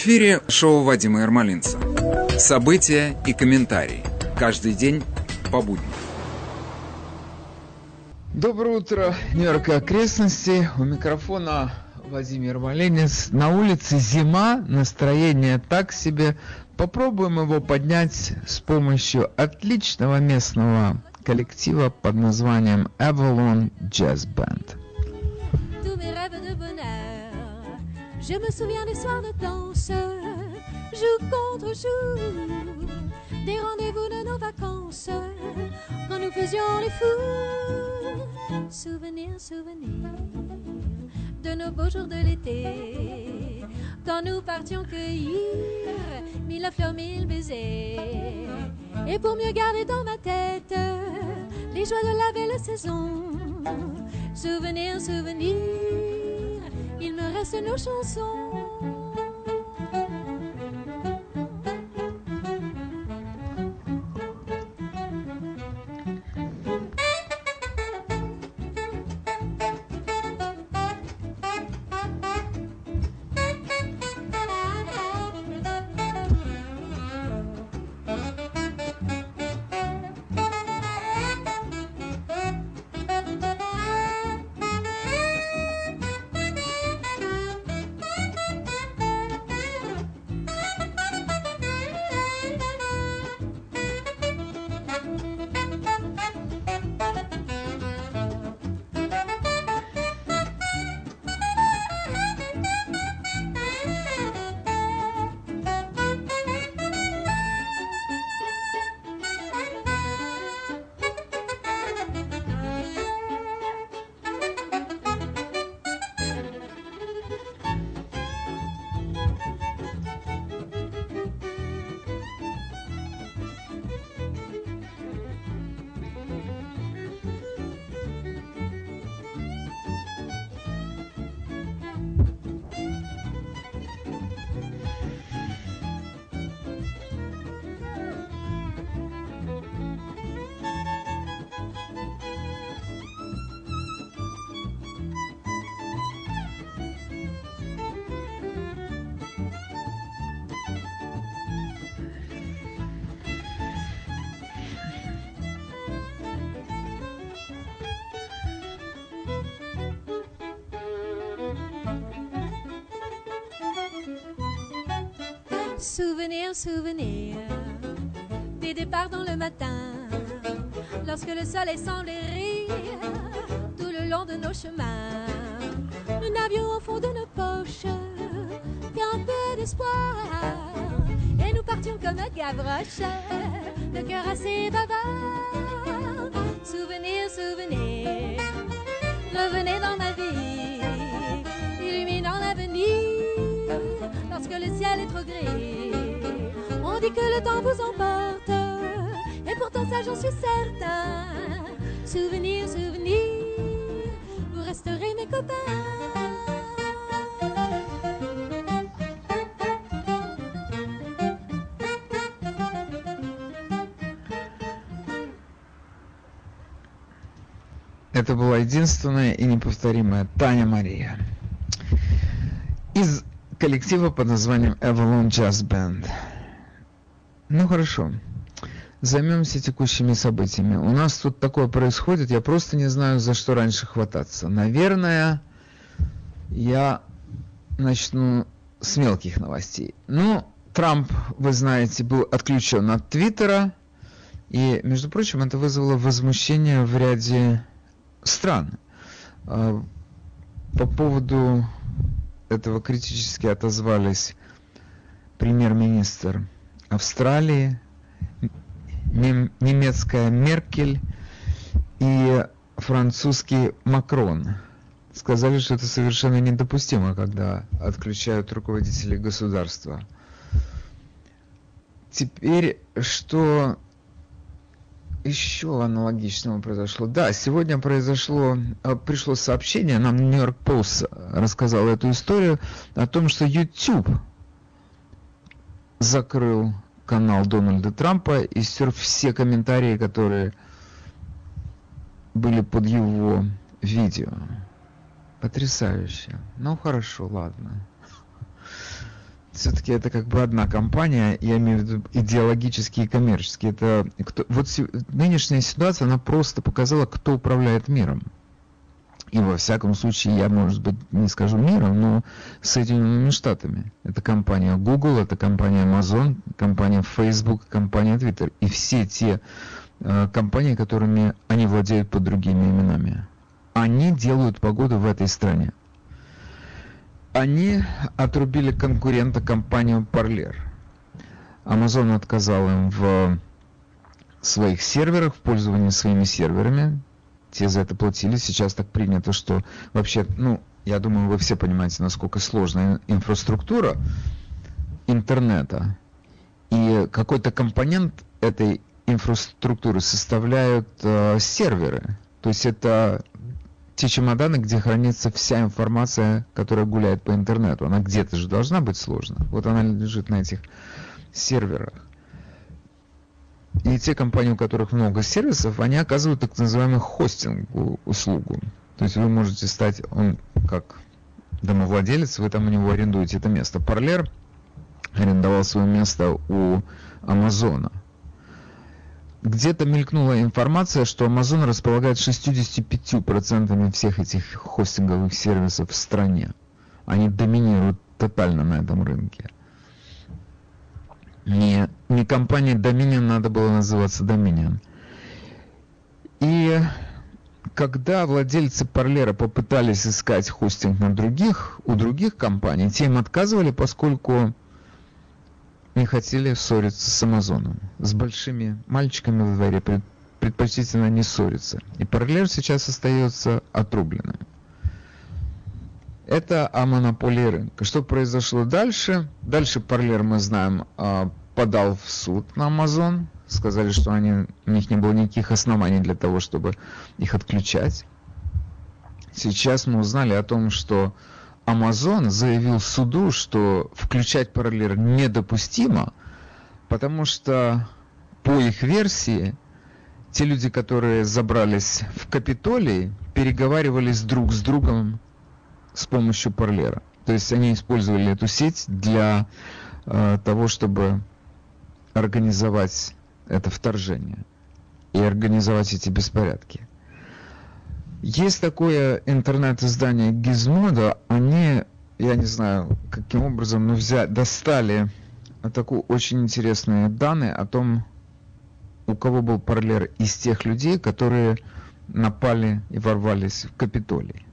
Эфире шоу Вадима Ермолинца. События и комментарии. Каждый день по будням. Доброе утро, Нью-Йорк и окрестности. У микрофона Владимир Маленец. На улице зима, настроение так себе. Попробуем его поднять с помощью отличного местного коллектива под названием Avalon Jazz Band. Je me souviens des soirs de danse, jour contre jour, des rendez-vous de nos vacances, quand nous faisions les fous. Souvenirs, souvenirs de nos beaux jours de l'été, quand nous partions cueillir mille fleurs, mille baisers. Et pour mieux garder dans ma tête les joies de la belle saison, souvenirs, souvenirs, il me reste nos chansons. Souvenir, souvenir des départs dans le matin, lorsque le soleil semblait rire tout le long de nos chemins. Nous n'avions au fond de nos poches qu'un peu d'espoir, et nous partions comme Gavroche, le cœur assez bavard. Souvenir, souvenir, revenez dans ma vie, illuminant l'avenir lorsque le ciel est trop gris. On dit que le temps vous emporte, et pourtant ça j'en suis certain. Souvenir, souvenir, vous resterez mes copains. Это была единственная и неповторимая Таня Мария. Из коллектива под названием Avalon Jazz Band. Ну хорошо. Займемся текущими событиями. У нас тут такое происходит, я просто не знаю, за что раньше хвататься. Наверное, я начну с мелких новостей. Ну, Трамп, вы знаете, был отключен от Твиттера. И, между прочим, это вызвало возмущение в ряде стран. А, по поводу этого критически отозвались премьер-министр Австралии, немецкая Меркель и французский Макрон. Сказали, что это совершенно недопустимо, когда отключают руководителей государства. Теперь, что еще аналогичного произошло? Да, сегодня произошло, э, пришло сообщение, нам Нью-Йорк Пост рассказал эту историю о том, что YouTube закрыл канал Дональда Трампа и стер все комментарии, которые были под его видео. Потрясающе. Ну хорошо, ладно. все-таки это как бы одна компания, я имею в виду идеологические и коммерческие. Это кто, вот нынешняя ситуация, она просто показала, кто управляет миром. И во всяком случае, я, может быть, не скажу миром, но Соединенными Штатами. Это компания Google, это компания Amazon, компания Facebook, компания Twitter. И все те э, компании, которыми они владеют под другими именами. Они делают погоду в этой стране. Они отрубили конкурента компанию Parler. Amazon отказал им в своих серверах, в пользовании своими серверами. Те за это платили. Сейчас так принято, что вообще, ну, я думаю, вы все понимаете, насколько сложная инфраструктура интернета. И какой-то компонент этой инфраструктуры составляют э, серверы. То есть это те чемоданы, где хранится вся информация, которая гуляет по интернету. Она где-то же должна быть сложена. Вот она лежит на этих серверах. И те компании, у которых много сервисов, они оказывают так называемую хостинг услугу. То есть вы можете стать, он как домовладелец, вы там у него арендуете это место. Парлер арендовал свое место у Амазона где-то мелькнула информация, что Amazon располагает 65% всех этих хостинговых сервисов в стране. Они доминируют тотально на этом рынке. Не, не компания Dominion надо было называться Dominion. И когда владельцы Парлера попытались искать хостинг на других, у других компаний, те им отказывали, поскольку не хотели ссориться с Амазоном. С большими мальчиками во дворе предпочтительно не ссориться. И параллель сейчас остается отрубленным. Это о монополии рынка. Что произошло дальше? Дальше Парлер, мы знаем, а, подал в суд на Amazon. Сказали, что они, у них не было никаких оснований для того, чтобы их отключать. Сейчас мы узнали о том, что Amazon заявил суду, что включать параллель недопустимо, потому что по их версии те люди, которые забрались в Капитолий, переговаривались друг с другом с помощью параллера. То есть они использовали эту сеть для э, того, чтобы организовать это вторжение и организовать эти беспорядки. Есть такое интернет-издание Gizmodo, они, я не знаю, каким образом, но взяли, достали такую очень интересные данные о том, у кого был параллер из тех людей, которые напали и ворвались в Капитолий.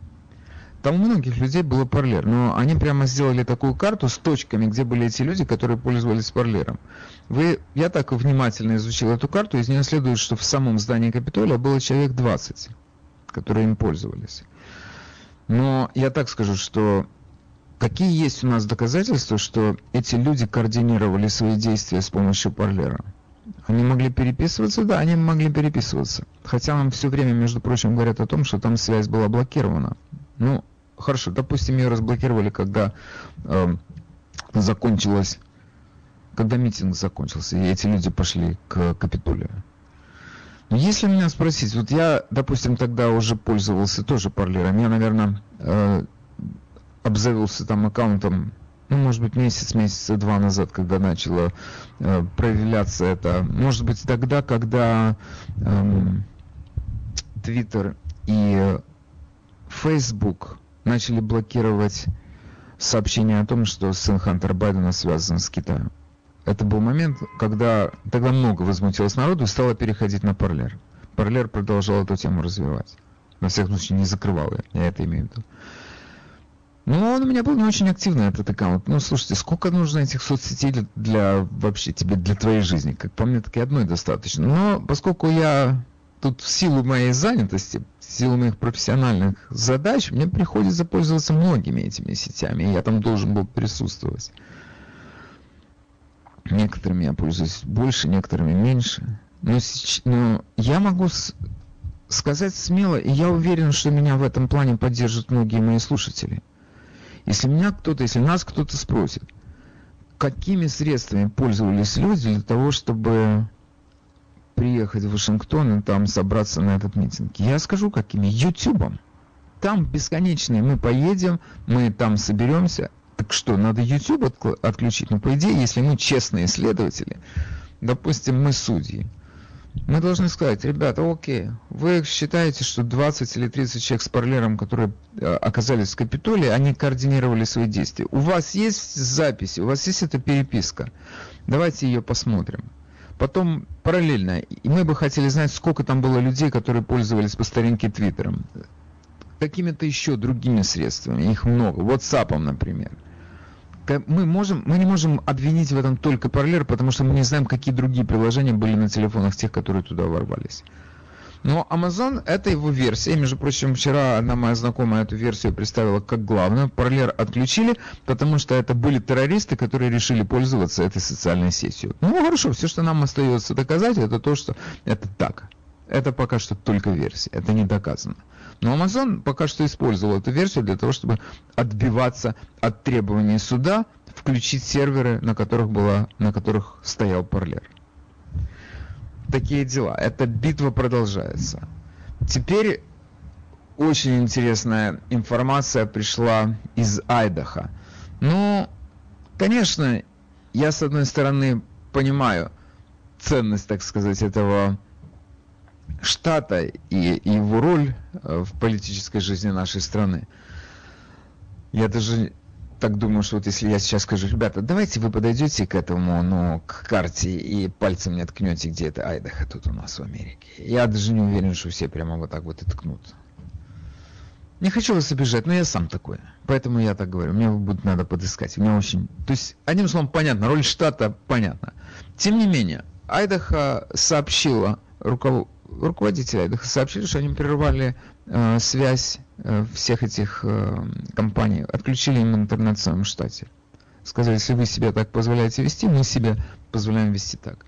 Там у многих людей было параллер, но они прямо сделали такую карту с точками, где были эти люди, которые пользовались параллером. Вы, я так внимательно изучил эту карту, из нее следует, что в самом здании Капитолия было человек 20 которые им пользовались. Но я так скажу, что какие есть у нас доказательства, что эти люди координировали свои действия с помощью парлера? Они могли переписываться? Да, они могли переписываться. Хотя нам все время, между прочим, говорят о том, что там связь была блокирована. Ну, хорошо, допустим, ее разблокировали, когда э, закончилась, когда митинг закончился, и эти люди пошли к Капитолию. Если меня спросить, вот я, допустим, тогда уже пользовался тоже парлером, я, наверное, э, обзавелся там аккаунтом, ну, может быть, месяц, месяца два назад, когда начало э, проявляться это. Может быть, тогда, когда эм, Twitter и Facebook начали блокировать сообщения о том, что сын Хантера Байдена связан с Китаем это был момент, когда тогда много возмутилось народу и стало переходить на Парлер. Парлер продолжал эту тему развивать. На всяком случае, не закрывал я, я это имею в виду. Ну, он у меня был не очень активный, этот аккаунт. Ну, слушайте, сколько нужно этих соцсетей для, для вообще тебе, для твоей жизни? Как по мне, так и одной достаточно. Но поскольку я тут в силу моей занятости, в силу моих профессиональных задач, мне приходится пользоваться многими этими сетями, и я там должен был присутствовать. Некоторыми я пользуюсь больше, некоторыми меньше. Но, но я могу сказать смело, и я уверен, что меня в этом плане поддержат многие мои слушатели. Если меня кто-то, если нас кто-то спросит, какими средствами пользовались люди для того, чтобы приехать в Вашингтон и там собраться на этот митинг, я скажу, какими. Ютубом. Там бесконечные. Мы поедем, мы там соберемся, Так что, надо YouTube отключить? Ну, по идее, если мы честные исследователи, допустим, мы судьи, мы должны сказать, ребята, окей, вы считаете, что 20 или 30 человек с параллером, которые э, оказались в Капитолии, они координировали свои действия. У вас есть записи, у вас есть эта переписка. Давайте ее посмотрим. Потом параллельно, и мы бы хотели знать, сколько там было людей, которые пользовались по старинке Твиттером. Какими-то еще другими средствами, их много, WhatsApp, например мы, можем, мы не можем обвинить в этом только параллель, потому что мы не знаем, какие другие приложения были на телефонах тех, которые туда ворвались. Но Amazon это его версия. Между прочим, вчера одна моя знакомая эту версию представила как главную. Параллель отключили, потому что это были террористы, которые решили пользоваться этой социальной сетью. Ну хорошо, все, что нам остается доказать, это то, что это так. Это пока что только версия, это не доказано. Но Amazon пока что использовал эту версию для того, чтобы отбиваться от требований суда, включить серверы, на которых, была, на которых стоял Парлер. Такие дела. Эта битва продолжается. Теперь очень интересная информация пришла из Айдаха. Ну, конечно, я с одной стороны понимаю ценность, так сказать, этого штата и, его роль э, в политической жизни нашей страны. Я даже так думаю, что вот если я сейчас скажу, ребята, давайте вы подойдете к этому, ну, к карте и пальцем не ткнете, где это Айдахо тут у нас в Америке. Я даже не уверен, что все прямо вот так вот и ткнут. Не хочу вас обижать, но я сам такой. Поэтому я так говорю. Мне будет надо подыскать. Мне очень... То есть, одним словом, понятно, роль штата понятна. Тем не менее, Айдаха сообщила руководству руководители сообщили, что они прервали э, связь э, всех этих э, компаний, отключили им интернет в своем штате. Сказали, если вы себе так позволяете вести, мы себе позволяем вести так.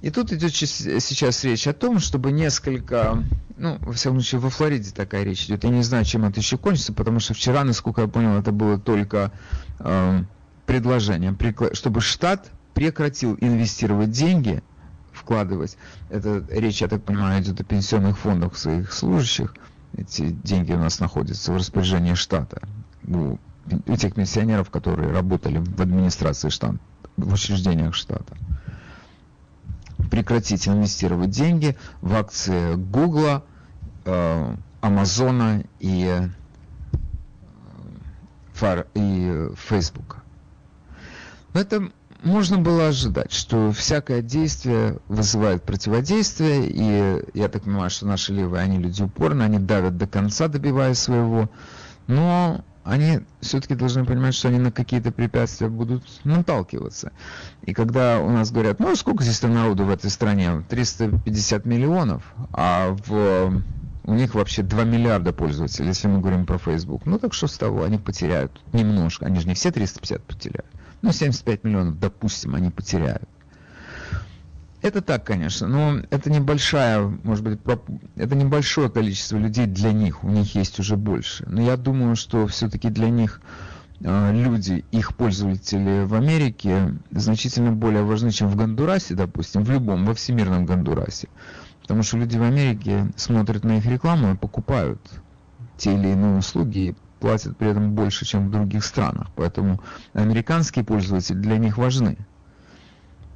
И тут идет сейчас речь о том, чтобы несколько, ну, во всяком случае, во Флориде такая речь идет. Я не знаю, чем это еще кончится, потому что вчера, насколько я понял, это было только э, предложение, чтобы штат прекратил инвестировать деньги вкладывать. Это речь, я так понимаю, идет о пенсионных фондах своих служащих. Эти деньги у нас находятся в распоряжении штата. У, тех пенсионеров, которые работали в администрации штата, в учреждениях штата. Прекратить инвестировать деньги в акции Гугла, э, Амазона и, э, и Фейсбука. Но это можно было ожидать, что всякое действие вызывает противодействие, и я так понимаю, что наши левые, они люди упорные, они давят до конца, добиваясь своего, но они все-таки должны понимать, что они на какие-то препятствия будут наталкиваться. И когда у нас говорят, ну сколько здесь народу в этой стране? 350 миллионов, а в у них вообще 2 миллиарда пользователей, если мы говорим про Facebook. Ну так что с того, они потеряют немножко. Они же не все 350 потеряют. Ну, 75 миллионов, допустим, они потеряют. Это так, конечно, но это небольшая, может быть, это небольшое количество людей для них, у них есть уже больше. Но я думаю, что все-таки для них э, люди, их пользователи в Америке значительно более важны, чем в Гондурасе, допустим, в любом, во всемирном Гондурасе. Потому что люди в Америке смотрят на их рекламу и покупают те или иные услуги, платят при этом больше, чем в других странах. Поэтому американские пользователи для них важны.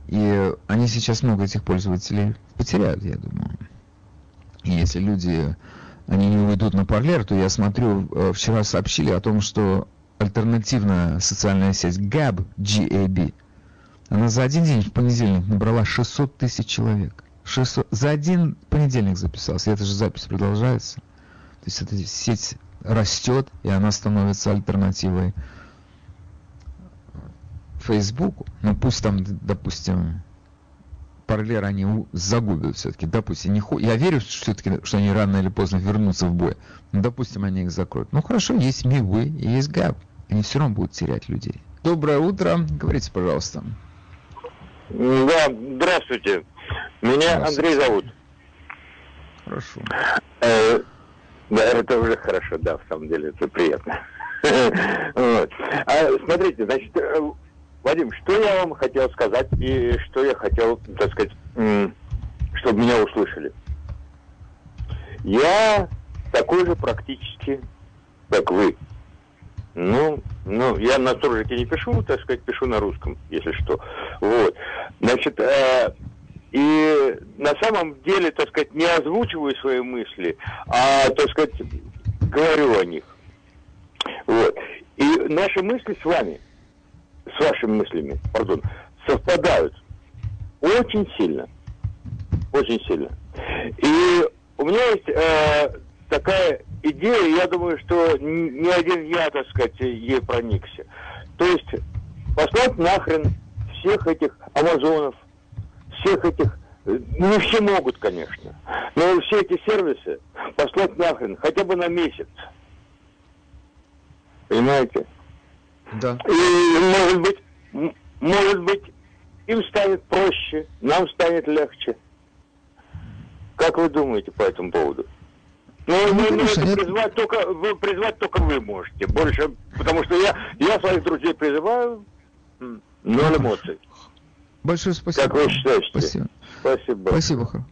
И они сейчас много этих пользователей потеряют, я думаю. И если люди, они не уйдут на парлер, то я смотрю, э, вчера сообщили о том, что альтернативная социальная сеть GAB, GAB, она за один день в понедельник набрала 600 тысяч человек. 600, за один понедельник записался, и эта же запись продолжается. То есть эта сеть растет, и она становится альтернативой Фейсбуку. Ну пусть там, допустим, параллель они загубят все-таки. Допустим, не я верю все-таки, что они рано или поздно вернутся в бой. Но, допустим, они их закроют. Ну хорошо, есть Мивы и есть Габ. Они все равно будут терять людей. Доброе утро. Говорите, пожалуйста. Да, здравствуйте. Меня здравствуйте. Андрей зовут. Хорошо. Да, это уже хорошо, да, в самом деле, это приятно. а, смотрите, значит, э, Вадим, что я вам хотел сказать и что я хотел, так сказать, чтобы меня услышали. Я такой же практически, как вы. Ну, Ну, я на суржике не пишу, так сказать, пишу на русском, если что. Вот. Значит, э, и на самом деле, так сказать, не озвучиваю свои мысли, а, так сказать, говорю о них. Вот. И наши мысли с вами, с вашими мыслями, пардон, совпадают очень сильно. Очень сильно. И у меня есть э, такая идея, я думаю, что ни один я, так сказать, ей проникся. То есть послать нахрен всех этих амазонов, всех этих, не все могут, конечно, но все эти сервисы послать нахрен хотя бы на месяц. Понимаете? Да. И может быть, может быть, им станет проще, нам станет легче. Как вы думаете по этому поводу? Ну, ну, ну конечно, это призвать только, вы, призвать только вы можете. Больше, потому что я, я своих друзей призываю, ноль эмоций. Большое спасибо. Как вы считаете? Спасибо. Спасибо. Спасибо.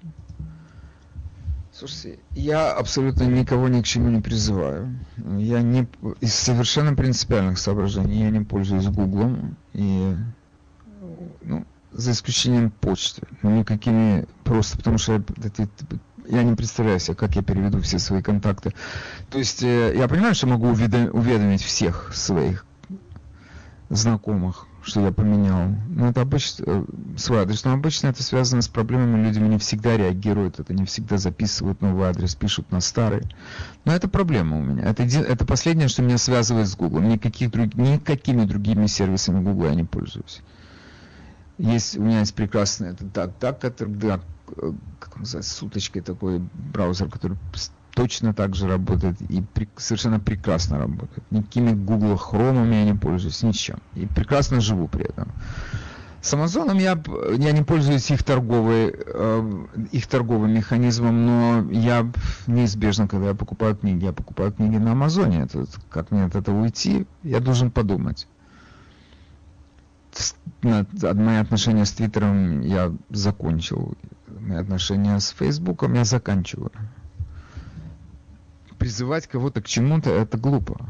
Слушайте, я абсолютно никого ни к чему не призываю. Я не из совершенно принципиальных соображений я не пользуюсь Гуглом и ну, за исключением почты. Никакими просто потому что я, я не представляю себе, как я переведу все свои контакты. То есть э, я понимаю, что могу уведомить всех своих знакомых, что я поменял. Но это обычно э, свой адрес. Но обычно это связано с проблемами. Люди не всегда реагируют, это не всегда записывают новый адрес, пишут на старый. Но это проблема у меня. Это, это последнее, что меня связывает с Google. Никаких друг, никакими другими сервисами Google я не пользуюсь. Есть, у меня есть прекрасный, это так, так, это, да, как он называется, с такой браузер, который точно так же работает и при, совершенно прекрасно работает. Никакими Google Chrome я не пользуюсь, ничем. И прекрасно живу при этом. С Амазоном я, я не пользуюсь их, торговой, э, их торговым механизмом, но я неизбежно, когда я покупаю книги, я покупаю книги на Амазоне. Это, как мне от этого уйти, я должен подумать. Мои отношения с Твиттером я закончил мои отношения с Фейсбуком я заканчиваю. Призывать кого-то к чему-то это глупо.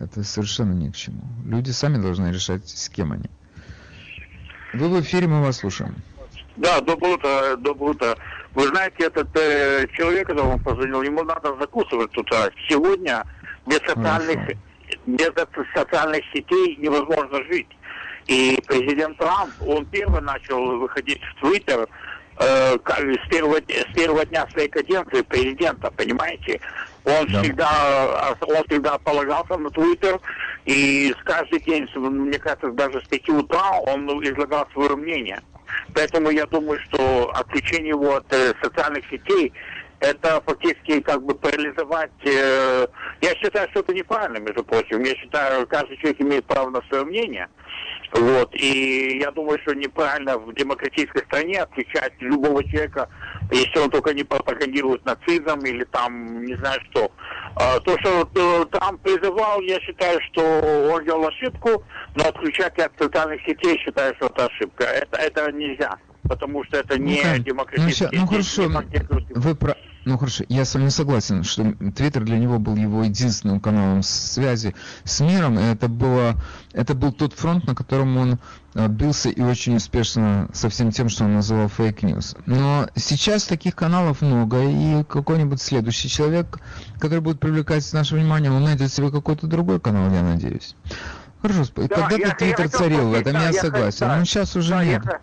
Это совершенно ни к чему. Люди сами должны решать, с кем они. Вы в эфире, мы вас слушаем. Да, доброе утро, доброе утро. Вы знаете, этот э, человек, когда он позвонил, ему надо закусывать тут. А сегодня без социальных, без социальных сетей невозможно жить. И президент Трамп, он первый начал выходить в Твиттер, э, с, первого, с первого дня своей каденции президента, понимаете? Он да. всегда он всегда полагался на Твиттер, и каждый день, мне кажется, даже с 5 утра он излагал свое мнение. Поэтому я думаю, что отключение его от э, социальных сетей это фактически как бы парализовать... Э, я считаю, что это неправильно, между прочим. Я считаю, каждый человек имеет право на свое мнение. Вот. И я думаю, что неправильно в демократической стране отвечать любого человека, если он только не пропагандирует нацизм или там не знаю что. А, то, что э, Трамп призывал, я считаю, что он делал ошибку, но отключать от социальных сетей, считаю, что это ошибка. Это, это нельзя, потому что это не ну, демократический... Ну, ну хорошо, вы про... Ну хорошо, я с вами согласен, что Твиттер для него был его единственным каналом связи с миром, и это, было, это был тот фронт, на котором он а, бился и очень успешно со всем тем, что он называл fake news. Но сейчас таких каналов много, и какой-нибудь следующий человек, который будет привлекать наше внимание, он найдет себе какой-то другой канал, я надеюсь. Хорошо, да, когда-то Твиттер царил в этом, да, я, я согласен, да, но сейчас уже да, нет. Я...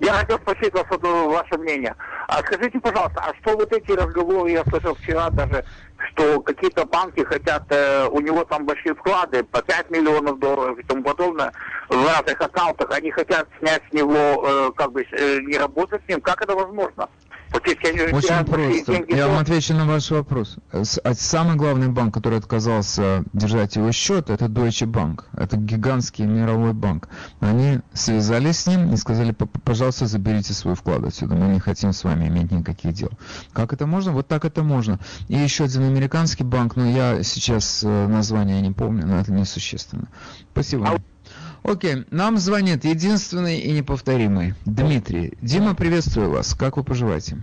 Я хотел спросить вас вот, ваше мнение. А скажите, пожалуйста, а что вот эти разговоры, я слышал вчера даже, что какие-то банки хотят, э, у него там большие вклады, по 5 миллионов долларов и тому подобное, в разных аккаунтах, они хотят снять с него, э, как бы, э, не работать с ним. Как это возможно? Очень просто. Я вам отвечу на ваш вопрос. А самый главный банк, который отказался держать его счет, это Deutsche Bank. Это гигантский мировой банк. Они связались с ним и сказали, пожалуйста, заберите свой вклад отсюда. Мы не хотим с вами иметь никаких дел. Как это можно? Вот так это можно. И еще один американский банк, но я сейчас э, название не помню, но это несущественно. Спасибо. Окей, нам звонит единственный и неповторимый Дмитрий. Дима, приветствую вас. Как вы поживаете?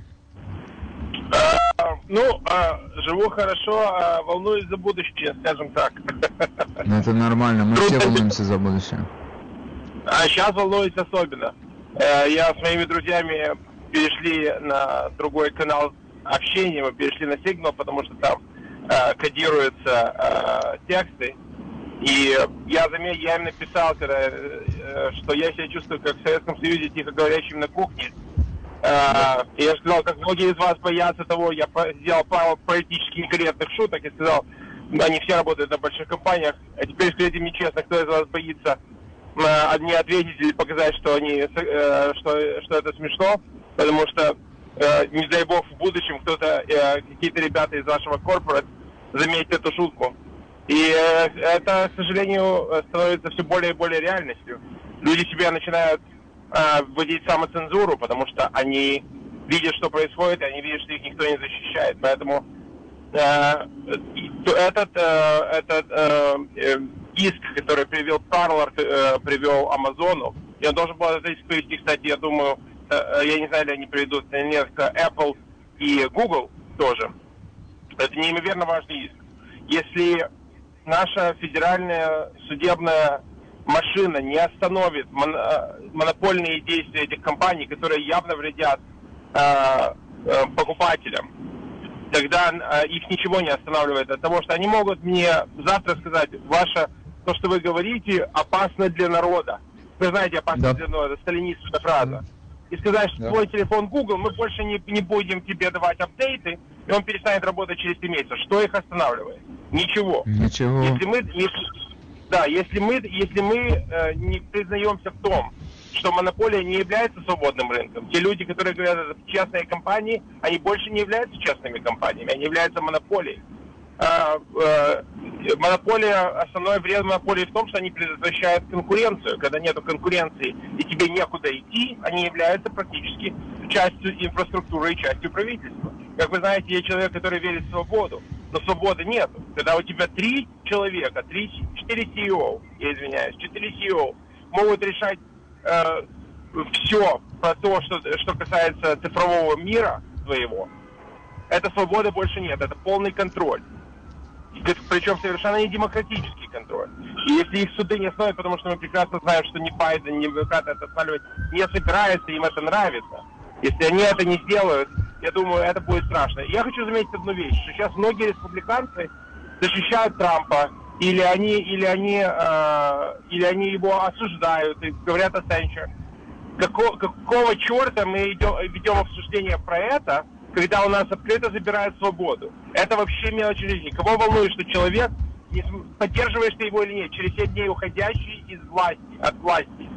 А, Ну, а, живу хорошо, а волнуюсь за будущее, скажем так. Ну, это нормально, мы все волнуемся за будущее. А сейчас волнуюсь особенно. Э, Я с моими друзьями перешли на другой канал общения, мы перешли на Signal, потому что там э, кодируются э, тексты. И я заметил, я им написал, когда, э, что я себя чувствую как в Советском Союзе тихо говорящим на кухне. Э, я сказал, как многие из вас боятся того, я сделал пару политически некорректных шуток и сказал, они все работают на больших компаниях, а теперь скажите мне честно, кто из вас боится э, не ответить или показать, что они, э, что, что это смешно, потому что, э, не дай бог, в будущем кто-то, э, какие-то ребята из вашего корпорат заметят эту шутку. И э, это, к сожалению, становится все более и более реальностью. Люди себя начинают э, вводить самоцензуру, потому что они видят, что происходит, и они видят, что их никто не защищает. Поэтому э, этот, этот иск, который привел Парлар, э, привел Амазону, он должен был этот иск привести, кстати, я думаю, я не знаю, ли они приведут нет, Apple и Google тоже. Это неимоверно важный иск. Если наша федеральная судебная машина не остановит мон- э, монопольные действия этих компаний, которые явно вредят э, э, покупателям, тогда э, их ничего не останавливает от того, что они могут мне завтра сказать, ваше, то, что вы говорите, опасно для народа. Вы знаете, опасно Да. для народа, сталинистская фраза. И сказать, что Да. твой телефон Google, мы больше не, не будем тебе давать апдейты, и он перестанет работать через три месяца. Что их останавливает? Ничего. Ничего. Если мы, если- да, если мы, если мы э, не признаемся в том, что монополия не является свободным рынком, те люди, которые говорят, это частные компании, они больше не являются частными компаниями, они являются монополией. А, э, монополия, основной вред монополии в том, что они предотвращают конкуренцию. Когда нет конкуренции и тебе некуда идти, они являются практически частью инфраструктуры и частью правительства. Как вы знаете, я человек, который верит в свободу, но свободы нет. Когда у тебя три человека, три, четыре CEO, я извиняюсь, четыре CEO могут решать все про то, что, что касается цифрового мира твоего, это свободы больше нет, это полный контроль. Причем совершенно не демократический контроль. И если их суды не остановят, потому что мы прекрасно знаем, что ни Байден, ни демократы это останавливать не собираются, им это нравится. Если они это не сделают, я думаю, это будет страшно. Я хочу заметить одну вещь, что сейчас многие республиканцы защищают Трампа, или они, или они, э, или они его осуждают и говорят о Сенче. Какого, какого черта мы идем, ведем обсуждение про это, когда у нас открыто забирают свободу? Это вообще мелочь жизни. Кого волнует, что человек, поддерживаешь ты его или нет, через 7 дней уходящий из власти, от власти.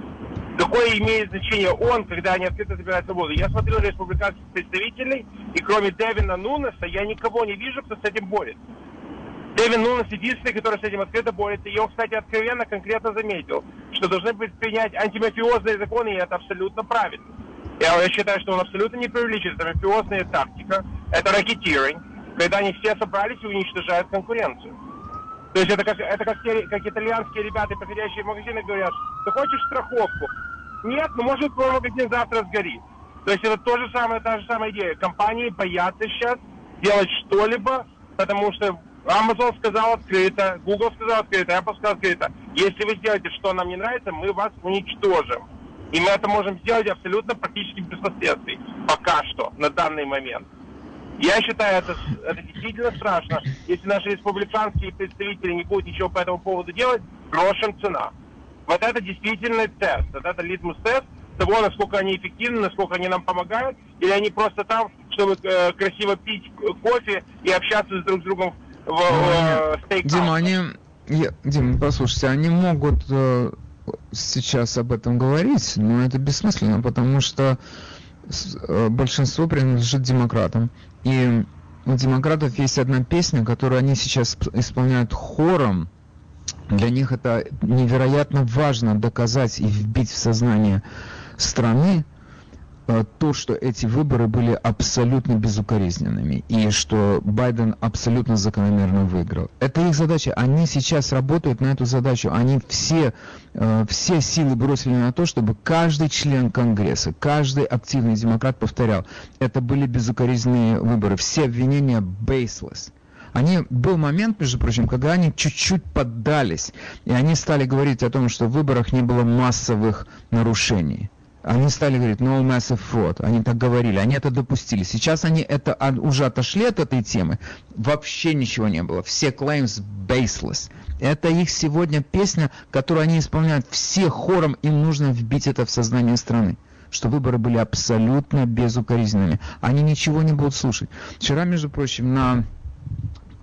Какое имеет значение он, когда они открыто забирают свободу? Я смотрел республиканских представителей, и кроме Дэвина Нунеса я никого не вижу, кто с этим борется. Дэвин Нунес единственный, который с этим открыто борется. И он, кстати, откровенно, конкретно заметил, что должны принять антимафиозные законы, и это абсолютно правильно. Я, я считаю, что он абсолютно не преувеличивает. Это мафиозная тактика, это ракетиринг, когда они все собрались и уничтожают конкуренцию. То есть это как, это как, те- как итальянские ребята, приходящие в магазины, говорят, ты хочешь страховку? Нет, ну может твой магазин завтра сгорит. То есть это то же самое, та же самая идея. Компании боятся сейчас делать что-либо, потому что Amazon сказал открыто, Google сказал открыто, Apple сказал открыто. Если вы сделаете, что нам не нравится, мы вас уничтожим. И мы это можем сделать абсолютно практически без последствий. Пока что, на данный момент. Я считаю, это, это действительно страшно. Если наши республиканские представители не будут ничего по этому поводу делать, грошем цена. Вот это действительно тест. Вот это литмус-тест того, насколько они эффективны, насколько они нам помогают, или они просто там, чтобы э, красиво пить кофе и общаться с друг с другом в, в, э, стейк Дима, они... я- Дима, послушайте, они могут э, сейчас об этом говорить, но это бессмысленно, потому что э, большинство принадлежит демократам. И у демократов есть одна песня, которую они сейчас сп- исполняют хором. Для них это невероятно важно доказать и вбить в сознание страны то, что эти выборы были абсолютно безукоризненными и что Байден абсолютно закономерно выиграл. Это их задача. Они сейчас работают на эту задачу. Они все, э, все силы бросили на то, чтобы каждый член Конгресса, каждый активный демократ повторял, это были безукоризненные выборы. Все обвинения baseless. Они, был момент, между прочим, когда они чуть-чуть поддались, и они стали говорить о том, что в выборах не было массовых нарушений. Они стали говорить no massive fraud. Они так говорили, они это допустили. Сейчас они это уже отошли от этой темы. Вообще ничего не было. Все claims baseless. Это их сегодня песня, которую они исполняют все хором. Им нужно вбить это в сознание страны что выборы были абсолютно безукоризненными. Они ничего не будут слушать. Вчера, между прочим, на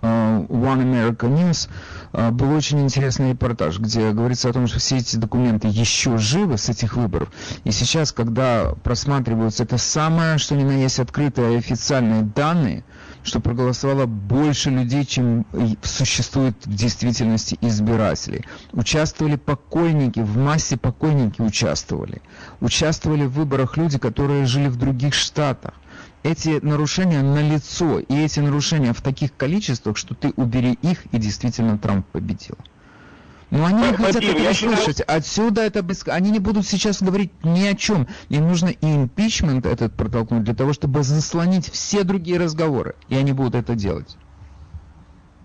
One America News э, был очень интересный репортаж, где говорится о том, что все эти документы еще живы с этих выборов. И сейчас, когда просматриваются это самое, что ни на есть открытые официальные данные, что проголосовало больше людей, чем существует в действительности избирателей. Участвовали покойники, в массе покойники участвовали. Участвовали в выборах люди, которые жили в других штатах эти нарушения на лицо, и эти нарушения в таких количествах, что ты убери их, и действительно Трамп победил. Но они не хотят Вадим, этого слышать. Считаю... Отсюда это Они не будут сейчас говорить ни о чем. Им нужно и импичмент этот протолкнуть для того, чтобы заслонить все другие разговоры. И они будут это делать.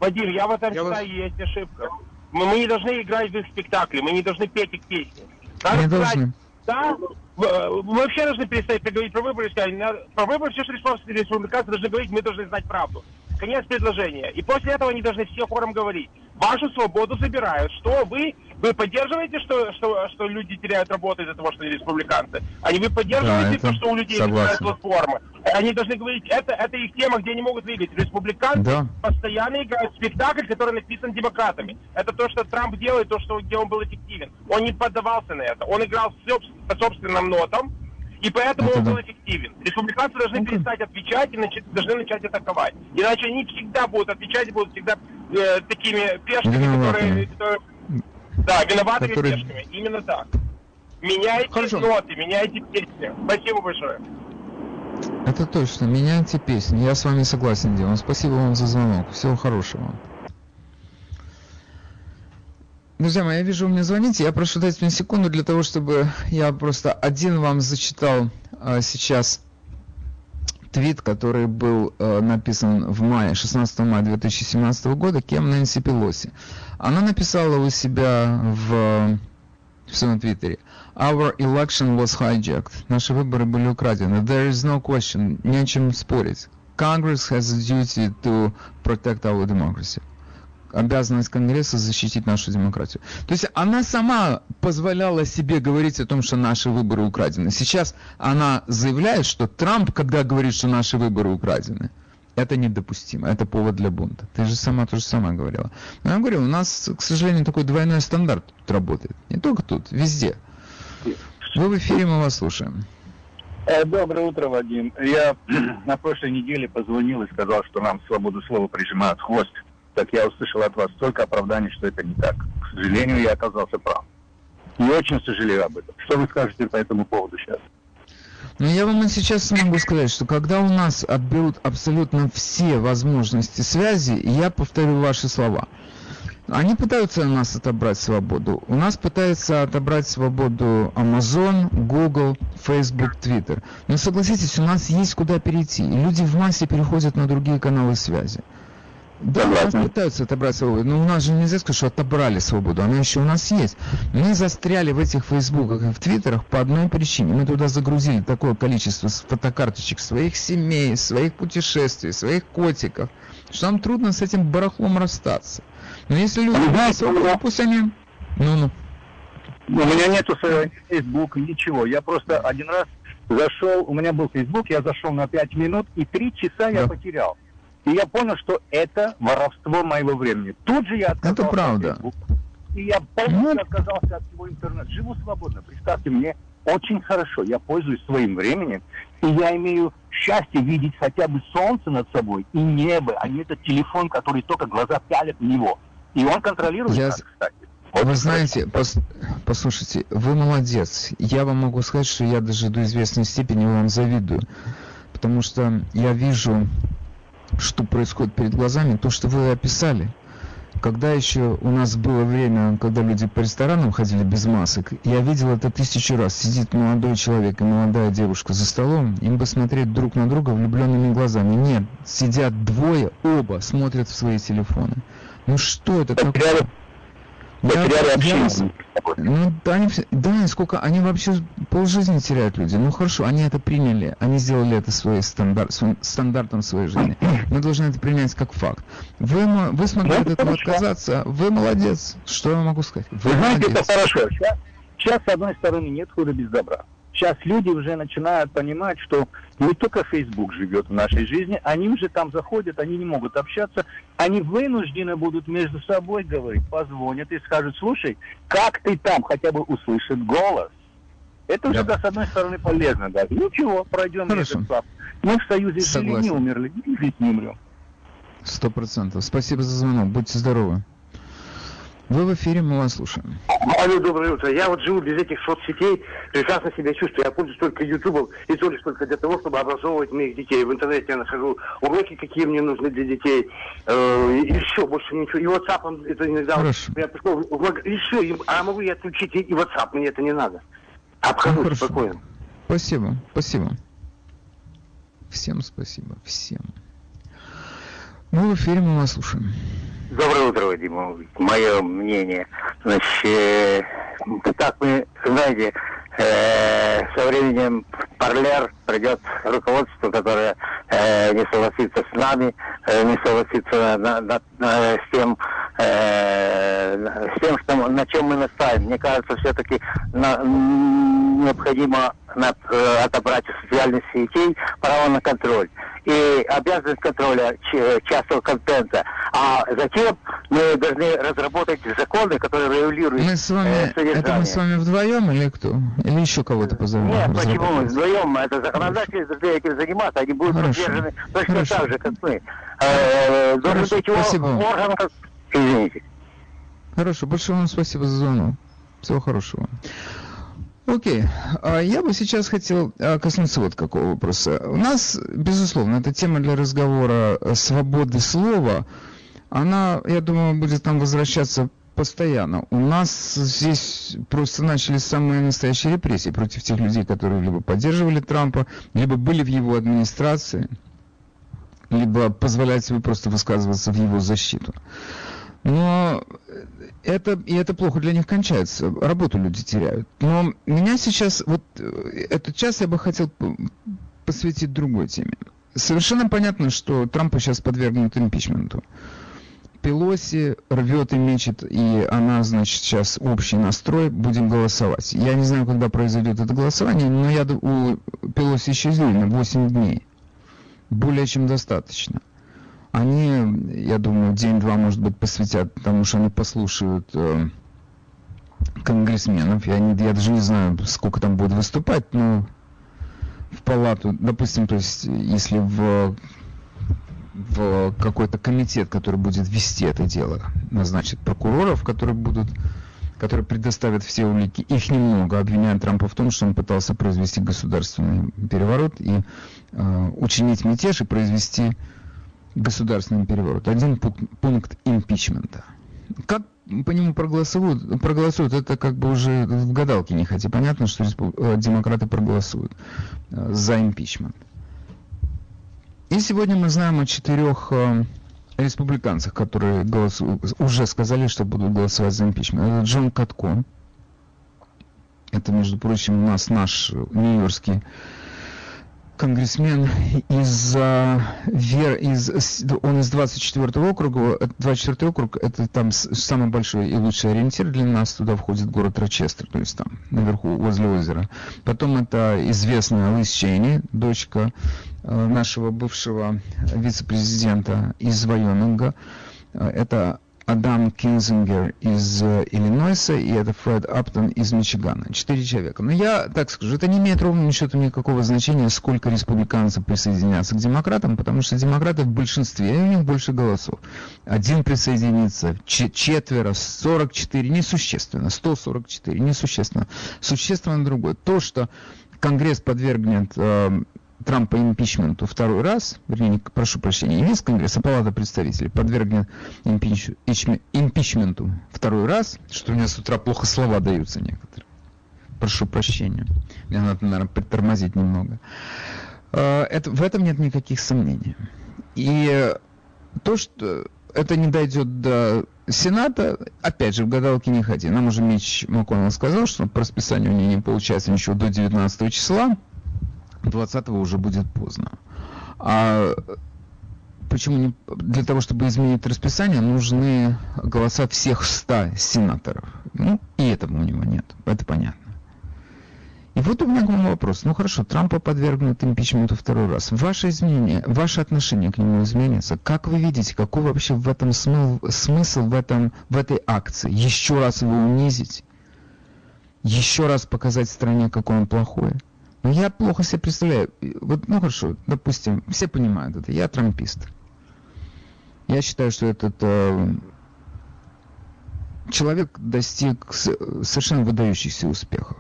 Вадим, я в этом я считаю, вас... есть ошибка. Мы, мы не должны играть в их спектакли, мы не должны петь их песни. Надо не должны. Да, мы вообще должны перестать говорить про выборы. Про выборы все, что республиканцы должны говорить, мы должны знать правду. Конец предложения. И после этого они должны все хором говорить. Вашу свободу забирают. Что вы вы поддерживаете, что, что, что люди теряют работу из-за того, что они республиканцы? Они вы поддерживаете да, то, что у людей теряют платформы? Они должны говорить, это, это их тема, где они могут выиграть. Республиканцы да. постоянно играют спектакль, который написан демократами. Это то, что Трамп делает, то, что, где он был эффективен. Он не поддавался на это. Он играл по собственным нотам, и поэтому это он был эффективен. Республиканцы должны okay. перестать отвечать и начать, должны начать атаковать. Иначе они всегда будут отвечать и будут всегда э, такими пешками, которые, которые да, виноваты который... пешками. Именно так. Меняйте Хорошо. ноты, меняйте песни. Спасибо большое. Это точно, меняйте песни. Я с вами согласен, Дима. Спасибо вам за звонок. Всего хорошего. Друзья мои, я вижу, вы мне звоните. Я прошу дать мне секунду для того, чтобы я просто один вам зачитал а, сейчас твит, который был э, написан в мае, 16 мая 2017 года, кем Нэнси Пелоси. Она написала у себя в, в своем твиттере Our election was hijacked. Наши выборы были украдены. There is no question. Не о чем спорить. Congress has a duty to protect our democracy обязанность Конгресса защитить нашу демократию. То есть она сама позволяла себе говорить о том, что наши выборы украдены. Сейчас она заявляет, что Трамп, когда говорит, что наши выборы украдены, это недопустимо, это повод для бунта. Ты же сама то же самое говорила. Но я говорю, у нас, к сожалению, такой двойной стандарт тут работает. Не только тут, везде. Вы в эфире, мы вас слушаем. Э, доброе утро, Вадим. Я на прошлой неделе позвонил и сказал, что нам свободу слова прижимают хвост. Так я услышал от вас столько оправданий, что это не так. К сожалению, я оказался прав. И очень сожалею об этом. Что вы скажете по этому поводу сейчас? Но я вам сейчас могу сказать, что когда у нас отберут абсолютно все возможности связи, я повторю ваши слова. Они пытаются у нас отобрать свободу. У нас пытается отобрать свободу Amazon, Google, Facebook, Twitter. Но согласитесь, у нас есть куда перейти. И люди в массе переходят на другие каналы связи. Да, нас пытаются отобрать свободу, но у нас же нельзя сказать, что отобрали свободу, она еще у нас есть. Мы застряли в этих фейсбуках и в твиттерах по одной причине. Мы туда загрузили такое количество фотокарточек своих семей, своих путешествий, своих котиков, что нам трудно с этим барахлом расстаться. Но если люди знаете, свободу, пусть они... Ну-ну. У меня нету своего Facebook, ничего. Я просто один раз зашел, у меня был Facebook, я зашел на 5 минут, и 3 часа я потерял. И я понял, что это воровство моего времени. Тут же я отказался это правда. от Facebook. И я полностью отказался от всего интернета. Живу свободно. Представьте мне, очень хорошо. Я пользуюсь своим временем. И я имею счастье видеть хотя бы солнце над собой и небо, а не этот телефон, который только глаза пялят в него. И он контролирует я... нас, кстати. Вы знаете, пос, послушайте, вы молодец. Я вам могу сказать, что я даже до известной степени вам завидую. Потому что я вижу, что происходит перед глазами, то, что вы описали. Когда еще у нас было время, когда люди по ресторанам ходили без масок, я видел это тысячу раз. Сидит молодой человек и молодая девушка за столом, им бы смотреть друг на друга влюбленными глазами. Нет, сидят двое, оба смотрят в свои телефоны. Ну что это такое? Потеряли я, общение. ну, да, они, да, сколько, они вообще полжизни теряют люди. Ну хорошо, они это приняли, они сделали это своей стандарт, своим стандартом своей жизни. Мы должны это принять как факт. Вы, вы смогли Ну, от этого хорошо. отказаться, вы молодец. Что я могу сказать? Вы Вы знаете, это молодец. хорошо. Сейчас, сейчас, с одной стороны, нет худа без добра. Сейчас люди уже начинают понимать, что не только Facebook живет в нашей жизни, они уже там заходят, они не могут общаться, они вынуждены будут между собой говорить, позвонят и скажут, слушай, как ты там, хотя бы услышит голос. Это уже, Да. да, с одной стороны, полезно даже. Ничего, пройдем Хорошо. этот этап. Мы в Союзе жили, не умерли, жить не умрем. Сто процентов. Спасибо за звонок. Будьте здоровы. Вы в эфире, мы вас слушаем. Алло, доброе утро. Я вот живу без этих соцсетей, прекрасно себя чувствую. Я пользуюсь только Ютубом и то лишь только для того, чтобы образовывать моих детей. В интернете я нахожу уроки, какие мне нужны для детей. Э, и все, больше ничего. И WhatsApp это иногда... Хорошо. Я пришел, и все. А могу я отключить и WhatsApp, мне это не надо. Обхожу Ну, спокойно. Спасибо, спасибо. Всем спасибо, всем. Мы в эфире, мы вас слушаем. Доброе утро, Вадим. Мое мнение. Значит, так мы, знаете, э, со временем Парлер придет руководство, которое э, не согласится с нами, э, не согласится на- на- на- с тем, с тем, что, на чем мы настаиваем. Мне кажется, все-таки на- необходимо на- отобрать у социальных сетей право на контроль и обязанность контроля ч- частного контента. А затем мы должны разработать законы, которые регулируют Мы с вами, э, это мы с вами вдвоем или кто? Или еще кого-то позовем? Нет, почему? разработать? Вдвоем это законодатели должны этим заниматься, они будут Хорошо. поддержаны точно Хорошо. так же, как мы. Э, Должен быть спасибо орган. Извините. Хорошо, большое вам спасибо за звонок. Всего хорошего. Окей, а я бы сейчас хотел а, коснуться вот какого вопроса. У нас, безусловно, эта тема для разговора э, свободы слова, она, я думаю, будет нам возвращаться постоянно. У нас здесь просто начались самые настоящие репрессии против тех людей, которые либо поддерживали Трампа, либо были в его администрации, либо позволяли себе просто высказываться в его защиту. Но это, и это плохо для них кончается. Работу люди теряют. Но меня сейчас, вот э, этот час я бы хотел посвятить другой теме. Совершенно понятно, что Трампа сейчас подвергнут импичменту. Пелоси рвет и мечет, и она, значит, сейчас общий настрой, будем голосовать. Я не знаю, когда произойдет это голосование, но я у Пелоси еще время, 8 дней. Более чем достаточно. Они, я думаю, день-два, может быть, посвятят тому, что они послушают э, конгрессменов. Я, не, я даже не знаю, сколько там будет выступать, но в палату, допустим, то есть, если в, в какой-то комитет, который будет вести это дело, назначит прокуроров, которые будут которые предоставят все улики, их немного, обвиняют Трампа в том, что он пытался произвести государственный переворот и э, учинить мятеж и произвести государственный переворот. Один пункт, пункт импичмента. Как по нему проголосуют, проголосуют, это как бы уже в гадалке не хотя. Понятно, что э, демократы проголосуют э, за импичмент. И сегодня мы знаем о четырех э, республиканцах, которые голосуют, уже сказали, что будут голосовать за импичмент. Это Джон Катко. Это, между прочим, у нас наш нью-йоркский конгрессмен из, а, вер, из он из 24 округа, э, 24 округ это там самый большой и лучший ориентир для нас, туда входит город Рочестер, то есть там наверху возле озера. Потом это известная Лиз Чейни, дочка э, нашего бывшего вице-президента из Вайоминга. Э, Это Адам Кинзингер из э, Иллинойса и это Фред Аптон из Мичигана. Четыре человека. Но я так скажу, это не имеет ровным счетом никакого значения, сколько республиканцев присоединятся к демократам, потому что демократы в большинстве, у них больше голосов. Один присоединится, четверо, 44, несущественно, 144, несущественно. Существенно другое. То, что Конгресс подвергнет э, Трампа импичменту второй раз, вернее, прошу прощения, не весь Конгресс, а Палата представителей подвергнет импич, импичменту второй раз, что у меня с утра плохо слова даются некоторые. Прошу прощения. Мне надо, наверное, притормозить немного. А, это, в этом нет никаких сомнений. И то, что это не дойдет до Сената, опять же, в гадалке не ходи. Нам уже Мич МакКоннелл сказал, что по расписанию у нее не получается ничего до 19 числа. 20-го уже будет поздно. А почему не... Для того, чтобы изменить расписание, нужны голоса всех 100 сенаторов. Ну, и этого у него нет. Это понятно. И вот у меня вам вопрос. Ну хорошо, Трампа подвергнут импичменту второй раз. Ваше изменение, ваше отношение к нему изменится. Как вы видите, какой вообще в этом смысл, смысл в, этом, в этой акции? Еще раз его унизить? Еще раз показать стране, какой он плохой? Но я плохо себе представляю. Вот, ну хорошо, допустим, все понимают это. Я трампист. Я считаю, что этот э, человек достиг совершенно выдающихся успехов.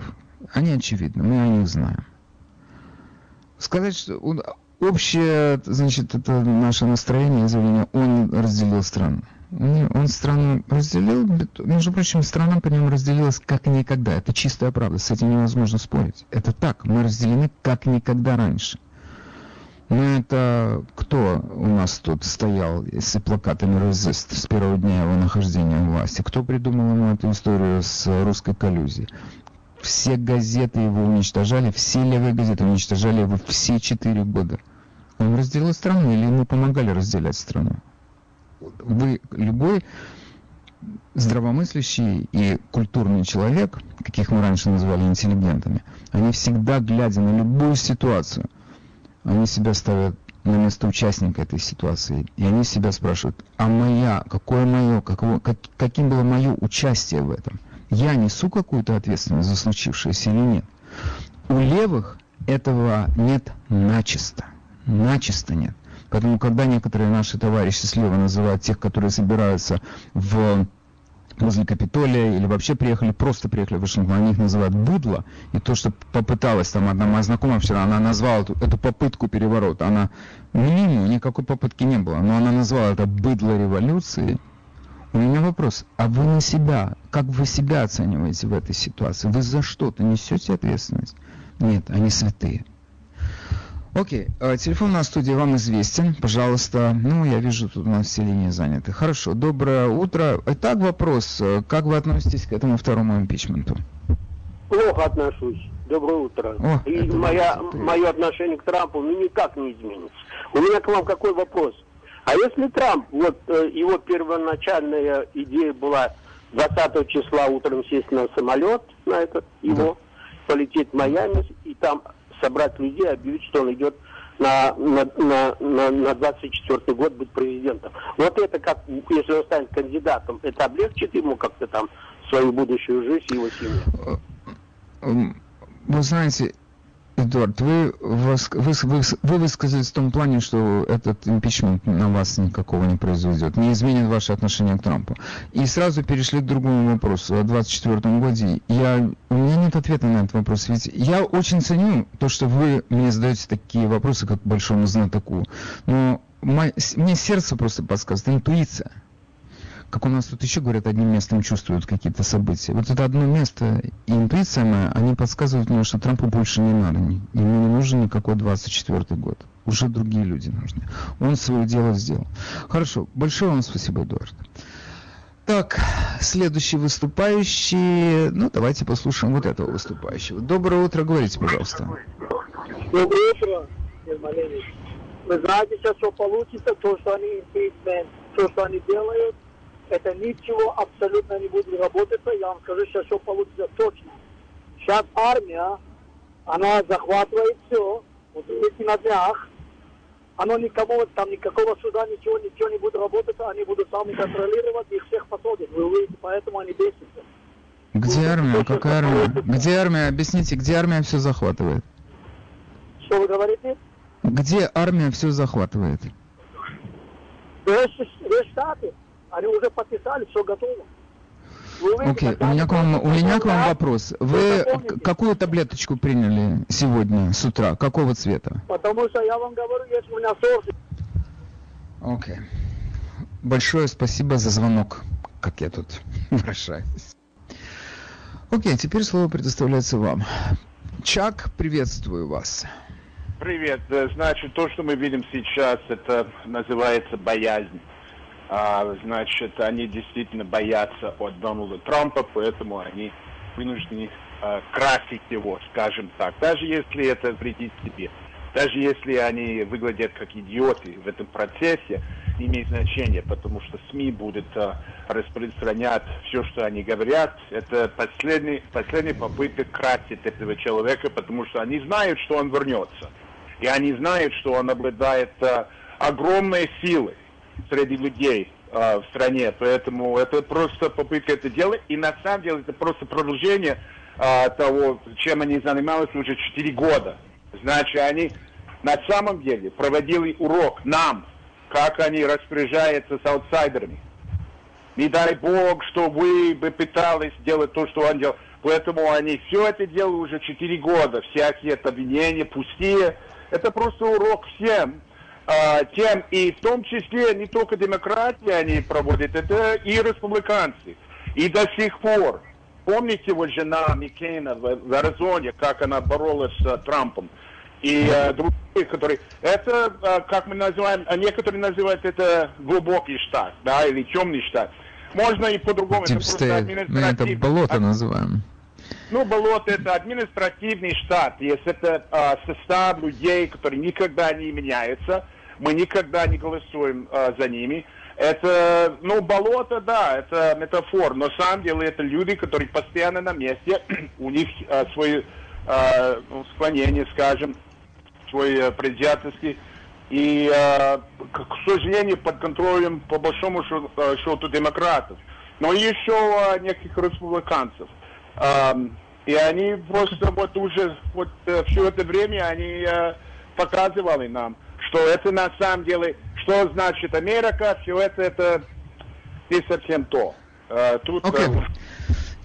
Они очевидны, мы о них знаем. Сказать, что он, общее, значит, это наше настроение, извини, он разделил страну. Он страну разделил, между прочим, страна по нему разделилась как никогда. Это чистая правда, с этим невозможно спорить. Это так, мы разделены как никогда раньше. Но это кто у нас тут стоял с плакатами «Резист» с первого дня его нахождения в власти? Кто придумал ему эту историю с русской коллюзией? Все газеты его уничтожали, все левые газеты уничтожали его все четыре года. Он разделил страну или ему помогали разделять страну? Вы любой здравомыслящий и культурный человек, каких мы раньше называли интеллигентами, они всегда, глядя на любую ситуацию, они себя ставят на место участника этой ситуации. И они себя спрашивают, а моя, какое мое, каково, как, каким было мое участие в этом? Я несу какую-то ответственность за случившееся или нет? У левых этого нет начисто. Начисто нет. Поэтому, когда некоторые наши товарищи слева называют тех, которые собираются в возле Капитолия или вообще приехали, просто приехали в Вашингтон, они их называют быдло. И то, что попыталась там одна моя знакомая вчера, она назвала эту, эту попытку переворота. Она, минимум, никакой попытки не было, но она назвала это быдло революции. У меня вопрос, а вы на себя, как вы себя оцениваете в этой ситуации? Вы за что-то несете ответственность? Нет, они святые. Окей, э, телефон на студии вам известен, пожалуйста. Ну, я вижу, тут у нас все линии заняты. Хорошо, доброе утро. Итак, вопрос. Э, как вы относитесь к этому второму импичменту? Плохо отношусь. Доброе утро. О, И моя, мое отношение к Трампу ну, никак не изменится. У меня к вам какой вопрос? А если Трамп, вот э, его первоначальная идея была 20 числа утром сесть на самолет, на этот его, да. полететь в Майами, и там собрать людей, объявить, что он идет на, на, на, на, на 24 год быть президентом. Вот это как, если он станет кандидатом, это облегчит ему как-то там свою будущую жизнь его семью? Вы знаете, Эдуард, вы, вы, вы, вы высказались в том плане, что этот импичмент на вас никакого не произведет, не изменит ваше отношение к Трампу. И сразу перешли к другому вопросу, о 24 годе. Я, у меня нет ответа на этот вопрос, ведь я очень ценю то, что вы мне задаете такие вопросы, как большому знатоку. Но мое, мне сердце просто подсказывает, интуиция как у нас тут еще говорят, одним местом чувствуют какие-то события. Вот это одно место и интуиция моя, они подсказывают мне, что Трампу больше не надо. Ему не нужен никакой 24 год. Уже другие люди нужны. Он свое дело сделал. Хорошо. Большое вам спасибо, Эдуард. Так, следующий выступающий. Ну, давайте послушаем вот этого выступающего. Доброе утро, говорите, пожалуйста. Доброе утро, Вы знаете сейчас, что получится, то, что они то, что они делают, это ничего абсолютно не будет работать. Я вам скажу сейчас, что получится точно. Сейчас армия, она захватывает все. Вот видите, на днях оно никому, там никакого суда, ничего, ничего не будет работать, они будут сами контролировать и всех посадят. Вы увидите, поэтому они бесятся. Где армия? Какая армия? Где армия? Объясните, где армия все захватывает? Что вы говорите? Где армия все захватывает? Штаты, они уже подписали, все готово. Окей, okay. у меня к вам, у меня к вам вопрос. Вы какую таблеточку приняли сегодня с утра? Какого цвета? Потому что я вам говорю, есть у меня сорт. Окей. Okay. Большое спасибо за звонок, как я тут выражаюсь. Окей, okay, теперь слово предоставляется вам. Чак, приветствую вас. Привет. Значит, то, что мы видим сейчас, это называется боязнь. А, значит, они действительно боятся от Дональда Трампа, поэтому они вынуждены а, красить его, скажем так. Даже если это вредит себе. Даже если они выглядят как идиоты в этом процессе, не имеет значения, потому что СМИ будут а, распространять все, что они говорят. Это последний, последняя попытка красить этого человека, потому что они знают, что он вернется. И они знают, что он обладает а, огромной силой среди людей э, в стране. Поэтому это просто попытка это делать. И на самом деле это просто продолжение э, того, чем они занимались уже 4 года. Значит, они на самом деле проводили урок нам, как они распоряжаются с аутсайдерами. Не дай бог, что вы бы пытались делать то, что он делал. Поэтому они все это делают уже 4 года. Всякие обвинения пустые. Это просто урок всем тем, и в том числе не только демократии они проводят, это и республиканцы. И до сих пор, помните вот жена Миккейна в, в Аризоне, как она боролась с Трампом, и э, другие, которые... Это, э, как мы называем, а некоторые называют это глубокий штат, да, или темный штат. Можно и по-другому. Это просто Мы это болото называем. Ну, болото это административный штат. Есть это э, состав людей, которые никогда не меняются. Мы никогда не голосуем э, за ними. Это, ну, болото, да, это метафор. Но на самом деле это люди, которые постоянно на месте. У них э, свои э, склонения, скажем, свой э, предвзятости. И, э, к, сожалению, под контролем, по большому счету, счету демократов. Но еще э, неких республиканцев. И они просто вот уже вот э, все это время они э, показывали нам, что это на самом деле, что значит Америка, все это, это не совсем то. Э, тут... Okay.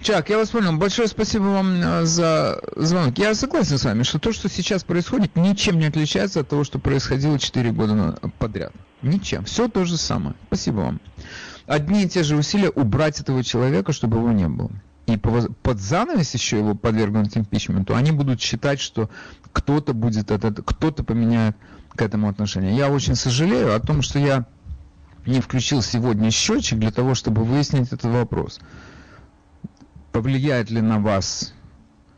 Чак, я вас понял. Большое спасибо вам за звонок. Я согласен с вами, что то, что сейчас происходит, ничем не отличается от того, что происходило 4 года подряд. Ничем. Все то же самое. Спасибо вам. Одни и те же усилия убрать этого человека, чтобы его не было и под занавес еще его подвергнуть импичменту, они будут считать, что кто-то будет этот, кто-то поменяет к этому отношение. Я очень сожалею о том, что я не включил сегодня счетчик для того, чтобы выяснить этот вопрос. Повлияет ли на вас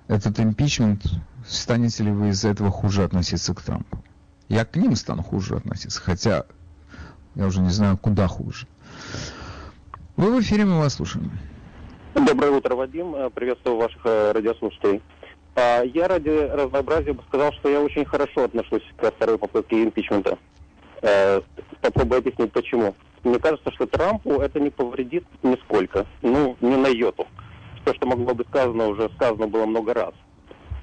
этот импичмент, станете ли вы из-за этого хуже относиться к Трампу? Я к ним стану хуже относиться, хотя я уже не знаю, куда хуже. Вы в эфире, мы вас слушаем. Доброе утро, Вадим. Э, приветствую ваших э, радиослушателей. А, я ради разнообразия бы сказал, что я очень хорошо отношусь к второй попытке импичмента. Э, попробую объяснить, почему. Мне кажется, что Трампу это не повредит нисколько. Ну, не на йоту. То, что могло быть сказано, уже сказано было много раз.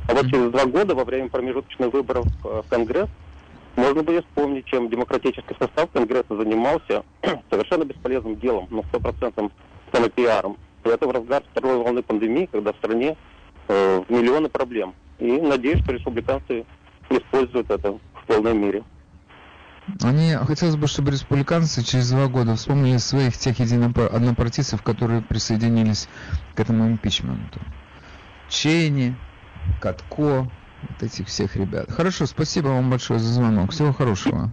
А вот через два года, во время промежуточных выборов в Конгресс, можно будет вспомнить, чем демократический состав Конгресса занимался совершенно бесполезным делом, но стопроцентным самопиаром. Это в разгар второй волны пандемии, когда в стране э, миллионы проблем. И надеюсь, что республиканцы используют это в полной мере. Они, хотелось бы, чтобы республиканцы через два года вспомнили своих тех однопартийцев, которые присоединились к этому импичменту. Чейни, Катко, вот этих всех ребят. Хорошо, спасибо вам большое за звонок. Всего хорошего.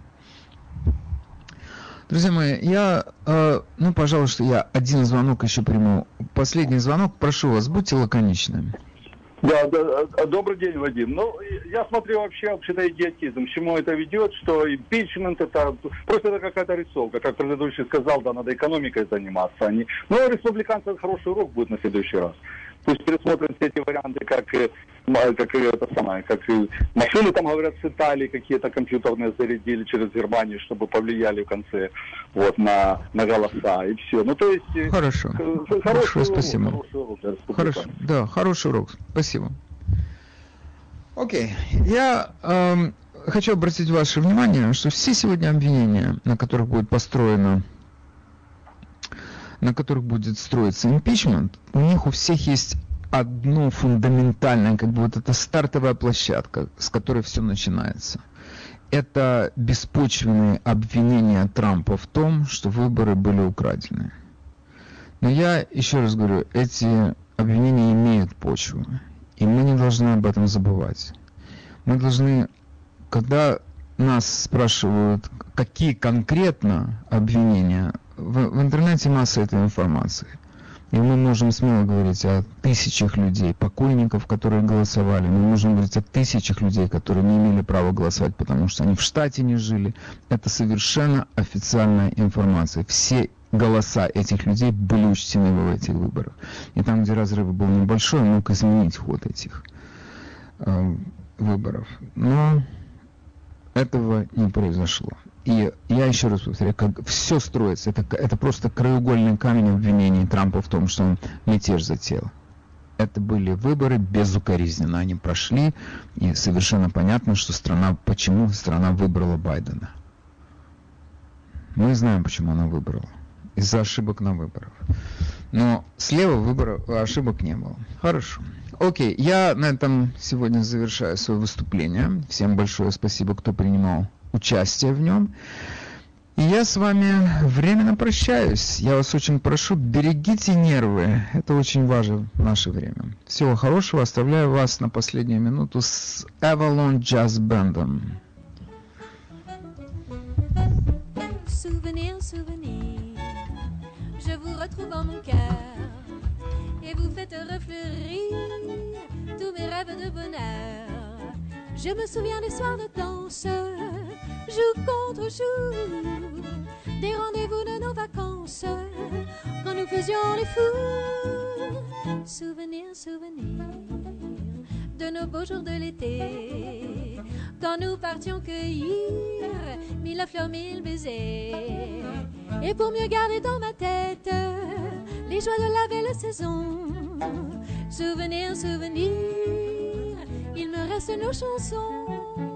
Друзья мои, я, э, ну, пожалуйста, я один звонок еще приму. Последний звонок, прошу вас, будьте лаконичными. Да, да, а, добрый день, Вадим. Ну, я смотрю вообще, вообще-то идиотизм. К чему это ведет, что импичмент это просто это какая-то рисовка. Как предыдущий сказал, да, надо экономикой заниматься. Они... А ну, республиканцы хороший урок будет на следующий раз. Пусть пересмотрят все эти варианты, как как это самое, как машины там, говорят, с Италии какие-то компьютерные зарядили через Германию, чтобы повлияли в конце вот на, на голоса и все. Ну, то есть... Э, хорошо. Хорошо, хороший спасибо. Урок, хороший урок Хорошо, да, хороший урок. Спасибо. Окей, я эм, хочу обратить ваше внимание, что все сегодня обвинения, на которых будет построено на которых будет строиться импичмент, у них у всех есть одно фундаментальное, как бы вот эта стартовая площадка, с которой все начинается. Это беспочвенные обвинения Трампа в том, что выборы были украдены. Но я еще раз говорю, эти обвинения имеют почву, и мы не должны об этом забывать. Мы должны, когда нас спрашивают, какие конкретно обвинения, в, в интернете масса этой информации. И мы можем смело говорить о тысячах людей, покойников, которые голосовали. Мы можем говорить о тысячах людей, которые не имели права голосовать, потому что они в штате не жили. Это совершенно официальная информация. Все голоса этих людей были учтены в этих выборах. И там, где разрыв был небольшой, мог изменить ход этих э, выборов. Но этого не произошло. И я еще раз повторяю, как все строится, это, это просто краеугольный камень обвинений Трампа в том, что он мятеж затеял. Это были выборы безукоризненно, они прошли, и совершенно понятно, что страна, почему страна выбрала Байдена. Мы знаем, почему она выбрала. Из-за ошибок на выборах. Но слева выбора ошибок не было. Хорошо. Окей, я на этом сегодня завершаю свое выступление. Всем большое спасибо, кто принимал участие в нем. И я с вами временно прощаюсь. Я вас очень прошу, берегите нервы. Это очень важно в наше время. Всего хорошего. Оставляю вас на последнюю минуту с Avalon Jazz Band. Souvenir, souvenir, je vous retrouve en mon cœur et vous faites refleurir tous mes rêves de bonheur. Je me souviens des soirs de danse jour contre jour, des rendez-vous de nos vacances, quand nous faisions les fous. Souvenirs, souvenirs de nos beaux jours de l'été, quand nous partions cueillir mille fleurs, mille baisers. Et pour mieux garder dans ma tête les joies de la belle saison, souvenirs, souvenirs, il me reste nos chansons.